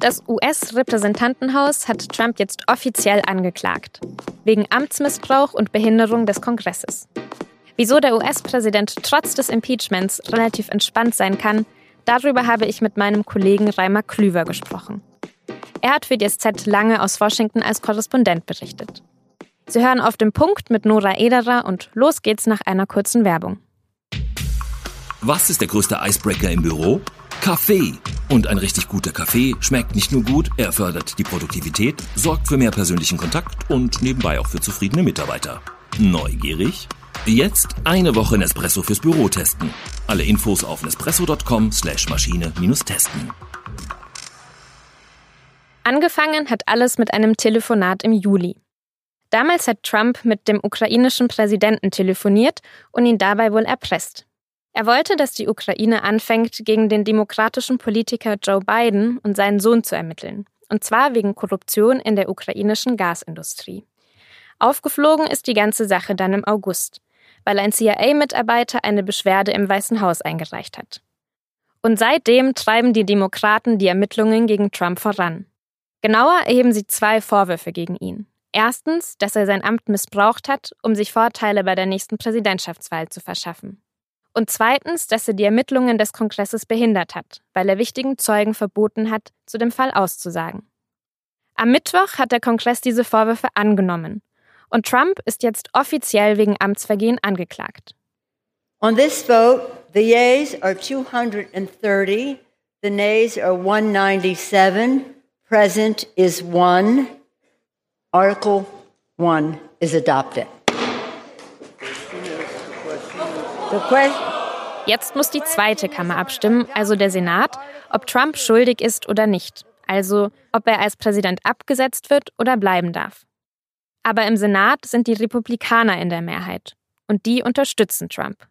Das US-Repräsentantenhaus hat Trump jetzt offiziell angeklagt. Wegen Amtsmissbrauch und Behinderung des Kongresses. Wieso der US-Präsident trotz des Impeachments relativ entspannt sein kann, darüber habe ich mit meinem Kollegen Reimer Klüver gesprochen. Er hat für die SZ lange aus Washington als Korrespondent berichtet. Sie hören auf dem Punkt mit Nora Ederer und los geht's nach einer kurzen Werbung. Was ist der größte Icebreaker im Büro? Kaffee. Und ein richtig guter Kaffee schmeckt nicht nur gut, er fördert die Produktivität, sorgt für mehr persönlichen Kontakt und nebenbei auch für zufriedene Mitarbeiter. Neugierig? Jetzt eine Woche Nespresso fürs Büro testen. Alle Infos auf nespresso.com slash Maschine-testen. Angefangen hat alles mit einem Telefonat im Juli. Damals hat Trump mit dem ukrainischen Präsidenten telefoniert und ihn dabei wohl erpresst. Er wollte, dass die Ukraine anfängt, gegen den demokratischen Politiker Joe Biden und seinen Sohn zu ermitteln. Und zwar wegen Korruption in der ukrainischen Gasindustrie. Aufgeflogen ist die ganze Sache dann im August, weil ein CIA-Mitarbeiter eine Beschwerde im Weißen Haus eingereicht hat. Und seitdem treiben die Demokraten die Ermittlungen gegen Trump voran. Genauer erheben sie zwei Vorwürfe gegen ihn. Erstens, dass er sein Amt missbraucht hat, um sich Vorteile bei der nächsten Präsidentschaftswahl zu verschaffen. Und zweitens, dass er die Ermittlungen des Kongresses behindert hat, weil er wichtigen Zeugen verboten hat, zu dem Fall auszusagen. Am Mittwoch hat der Kongress diese Vorwürfe angenommen. Und Trump ist jetzt offiziell wegen Amtsvergehen angeklagt. On this vote, the yeas are 230, the nays are 197, present is one. Article 1 is adopted. Jetzt muss die zweite Kammer abstimmen, also der Senat, ob Trump schuldig ist oder nicht. Also ob er als Präsident abgesetzt wird oder bleiben darf. Aber im Senat sind die Republikaner in der Mehrheit. Und die unterstützen Trump.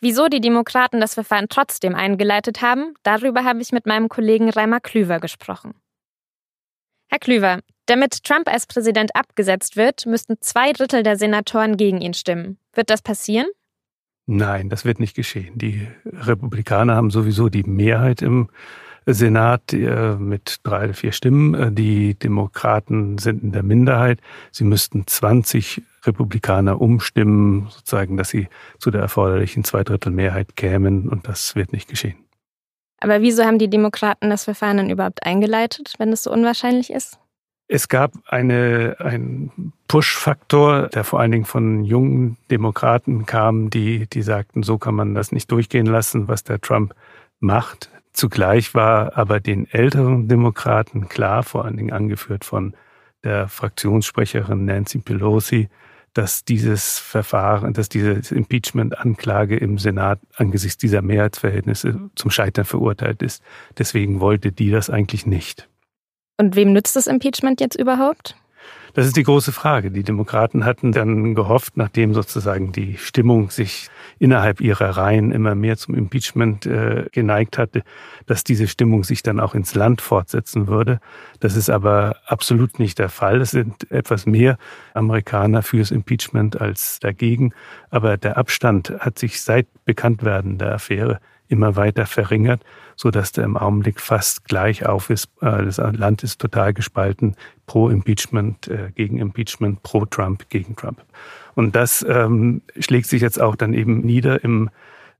Wieso die Demokraten das Verfahren trotzdem eingeleitet haben, darüber habe ich mit meinem Kollegen Reimer Klüver gesprochen. Herr Klüver, damit Trump als Präsident abgesetzt wird, müssten zwei Drittel der Senatoren gegen ihn stimmen. Wird das passieren? Nein, das wird nicht geschehen. Die Republikaner haben sowieso die Mehrheit im Senat äh, mit drei oder vier Stimmen. Äh, die Demokraten sind in der Minderheit. Sie müssten 20 Republikaner umstimmen, sozusagen, dass sie zu der erforderlichen Zweidrittelmehrheit kämen. Und das wird nicht geschehen. Aber wieso haben die Demokraten das Verfahren dann überhaupt eingeleitet, wenn es so unwahrscheinlich ist? Es gab eine, einen Push-Faktor, der vor allen Dingen von jungen Demokraten kam, die, die sagten, so kann man das nicht durchgehen lassen, was der Trump macht. Zugleich war aber den älteren Demokraten klar, vor allen Dingen angeführt von der Fraktionssprecherin Nancy Pelosi, dass dieses Verfahren, dass diese Impeachment-Anklage im Senat angesichts dieser Mehrheitsverhältnisse zum Scheitern verurteilt ist. Deswegen wollte die das eigentlich nicht. Und wem nützt das Impeachment jetzt überhaupt? Das ist die große Frage. Die Demokraten hatten dann gehofft, nachdem sozusagen die Stimmung sich innerhalb ihrer Reihen immer mehr zum Impeachment äh, geneigt hatte, dass diese Stimmung sich dann auch ins Land fortsetzen würde. Das ist aber absolut nicht der Fall. Es sind etwas mehr Amerikaner fürs Impeachment als dagegen. Aber der Abstand hat sich seit Bekanntwerden der Affäre immer weiter verringert, so dass der im Augenblick fast gleich auf ist. Äh, das Land ist total gespalten, pro Impeachment, äh, gegen Impeachment, pro Trump, gegen Trump. Und das ähm, schlägt sich jetzt auch dann eben nieder im,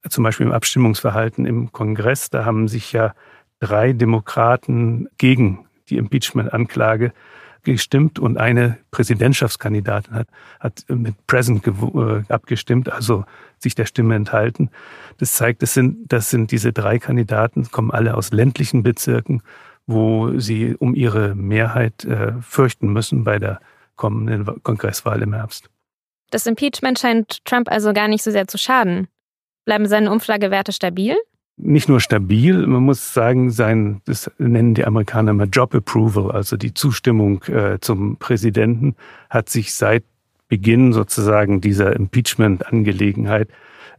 zum Beispiel im Abstimmungsverhalten im Kongress. Da haben sich ja drei Demokraten gegen die Impeachment-Anklage gestimmt und eine Präsidentschaftskandidatin hat, hat mit Present äh, abgestimmt, also sich der Stimme enthalten. Das zeigt, das sind, das sind diese drei Kandidaten, kommen alle aus ländlichen Bezirken, wo sie um ihre Mehrheit äh, fürchten müssen bei der kommenden Kongresswahl im Herbst. Das Impeachment scheint Trump also gar nicht so sehr zu schaden. Bleiben seine Umfragewerte stabil? Nicht nur stabil, man muss sagen, sein, das nennen die Amerikaner immer Job Approval, also die Zustimmung äh, zum Präsidenten, hat sich seit Beginn sozusagen dieser Impeachment-Angelegenheit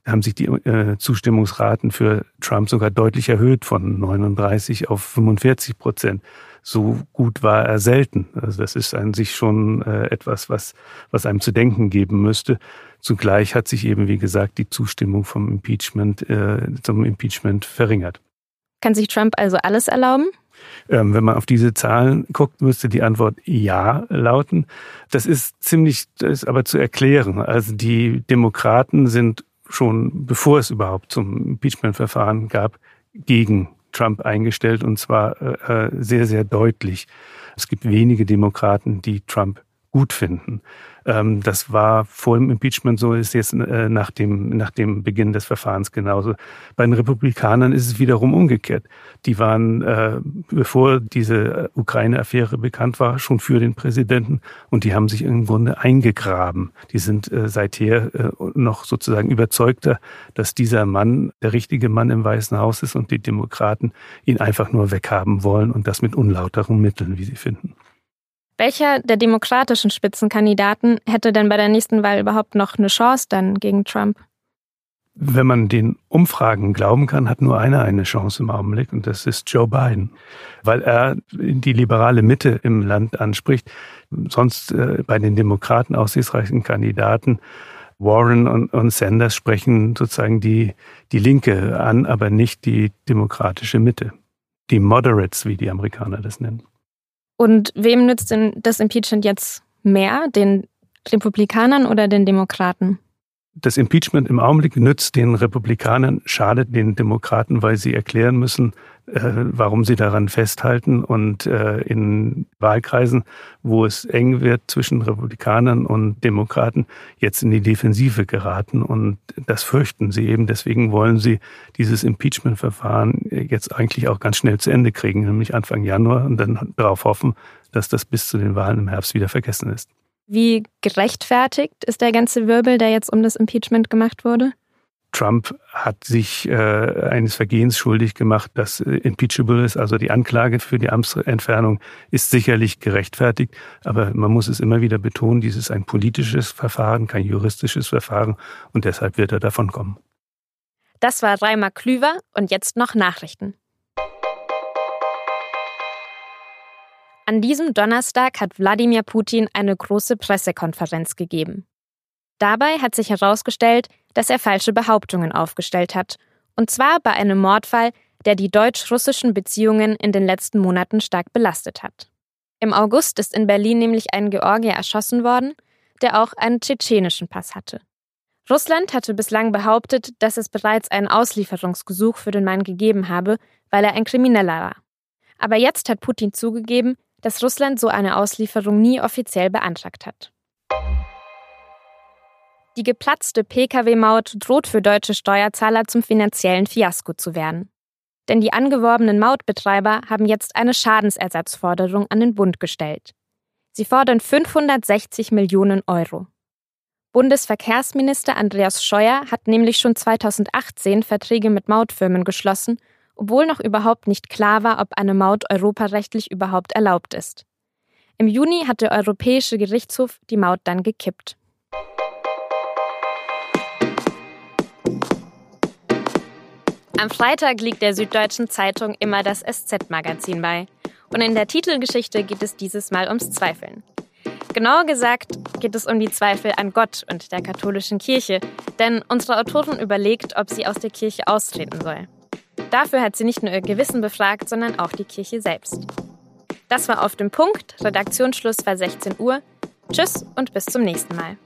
haben sich die äh, Zustimmungsraten für Trump sogar deutlich erhöht von 39 auf 45 Prozent. So gut war er selten. Also das ist an sich schon äh, etwas, was, was einem zu denken geben müsste. Zugleich hat sich eben, wie gesagt, die Zustimmung vom Impeachment, äh, zum Impeachment verringert. Kann sich Trump also alles erlauben? Ähm, wenn man auf diese Zahlen guckt, müsste die Antwort ja lauten. Das ist ziemlich, das ist aber zu erklären. Also die Demokraten sind schon, bevor es überhaupt zum Impeachment-Verfahren gab, gegen Trump eingestellt und zwar äh, sehr, sehr deutlich. Es gibt wenige Demokraten, die Trump gut finden. Ähm, das war vor dem Impeachment so, ist jetzt äh, nach, dem, nach dem Beginn des Verfahrens genauso. Bei den Republikanern ist es wiederum umgekehrt. Die waren, äh, bevor diese Ukraine-Affäre bekannt war, schon für den Präsidenten und die haben sich im Grunde eingegraben. Die sind äh, seither äh, noch sozusagen überzeugter, dass dieser Mann der richtige Mann im Weißen Haus ist und die Demokraten ihn einfach nur weghaben wollen und das mit unlauteren Mitteln, wie sie finden. Welcher der demokratischen Spitzenkandidaten hätte denn bei der nächsten Wahl überhaupt noch eine Chance dann gegen Trump? Wenn man den Umfragen glauben kann, hat nur einer eine Chance im Augenblick und das ist Joe Biden, weil er die liberale Mitte im Land anspricht. Sonst äh, bei den Demokraten aussichtsreichen Kandidaten Warren und, und Sanders sprechen sozusagen die, die Linke an, aber nicht die demokratische Mitte. Die Moderates, wie die Amerikaner das nennen. Und wem nützt denn das Impeachment jetzt mehr? Den Republikanern oder den Demokraten? Das Impeachment im Augenblick nützt den Republikanern, schadet den Demokraten, weil sie erklären müssen, äh, warum sie daran festhalten. Und äh, in Wahlkreisen, wo es eng wird zwischen Republikanern und Demokraten, jetzt in die Defensive geraten. Und das fürchten sie eben. Deswegen wollen sie dieses Impeachment-Verfahren jetzt eigentlich auch ganz schnell zu Ende kriegen, nämlich Anfang Januar und dann darauf hoffen, dass das bis zu den Wahlen im Herbst wieder vergessen ist. Wie gerechtfertigt ist der ganze Wirbel, der jetzt um das Impeachment gemacht wurde? Trump hat sich äh, eines Vergehens schuldig gemacht, das äh, impeachable ist, also die Anklage für die Amtsentfernung ist sicherlich gerechtfertigt, aber man muss es immer wieder betonen, dies ist ein politisches Verfahren, kein juristisches Verfahren und deshalb wird er davon kommen. Das war Reimer Klüver und jetzt noch Nachrichten. An diesem Donnerstag hat Wladimir Putin eine große Pressekonferenz gegeben. Dabei hat sich herausgestellt, dass er falsche Behauptungen aufgestellt hat, und zwar bei einem Mordfall, der die deutsch-russischen Beziehungen in den letzten Monaten stark belastet hat. Im August ist in Berlin nämlich ein Georgier erschossen worden, der auch einen tschetschenischen Pass hatte. Russland hatte bislang behauptet, dass es bereits ein Auslieferungsgesuch für den Mann gegeben habe, weil er ein Krimineller war. Aber jetzt hat Putin zugegeben, dass Russland so eine Auslieferung nie offiziell beantragt hat. Die geplatzte Pkw-Maut droht für deutsche Steuerzahler zum finanziellen Fiasko zu werden. Denn die angeworbenen Mautbetreiber haben jetzt eine Schadensersatzforderung an den Bund gestellt. Sie fordern 560 Millionen Euro. Bundesverkehrsminister Andreas Scheuer hat nämlich schon 2018 Verträge mit Mautfirmen geschlossen obwohl noch überhaupt nicht klar war, ob eine Maut europarechtlich überhaupt erlaubt ist. Im Juni hat der Europäische Gerichtshof die Maut dann gekippt. Am Freitag liegt der Süddeutschen Zeitung immer das SZ-Magazin bei. Und in der Titelgeschichte geht es dieses Mal ums Zweifeln. Genauer gesagt geht es um die Zweifel an Gott und der katholischen Kirche, denn unsere Autorin überlegt, ob sie aus der Kirche austreten soll. Dafür hat sie nicht nur ihr Gewissen befragt, sondern auch die Kirche selbst. Das war auf dem Punkt. Redaktionsschluss war 16 Uhr. Tschüss und bis zum nächsten Mal.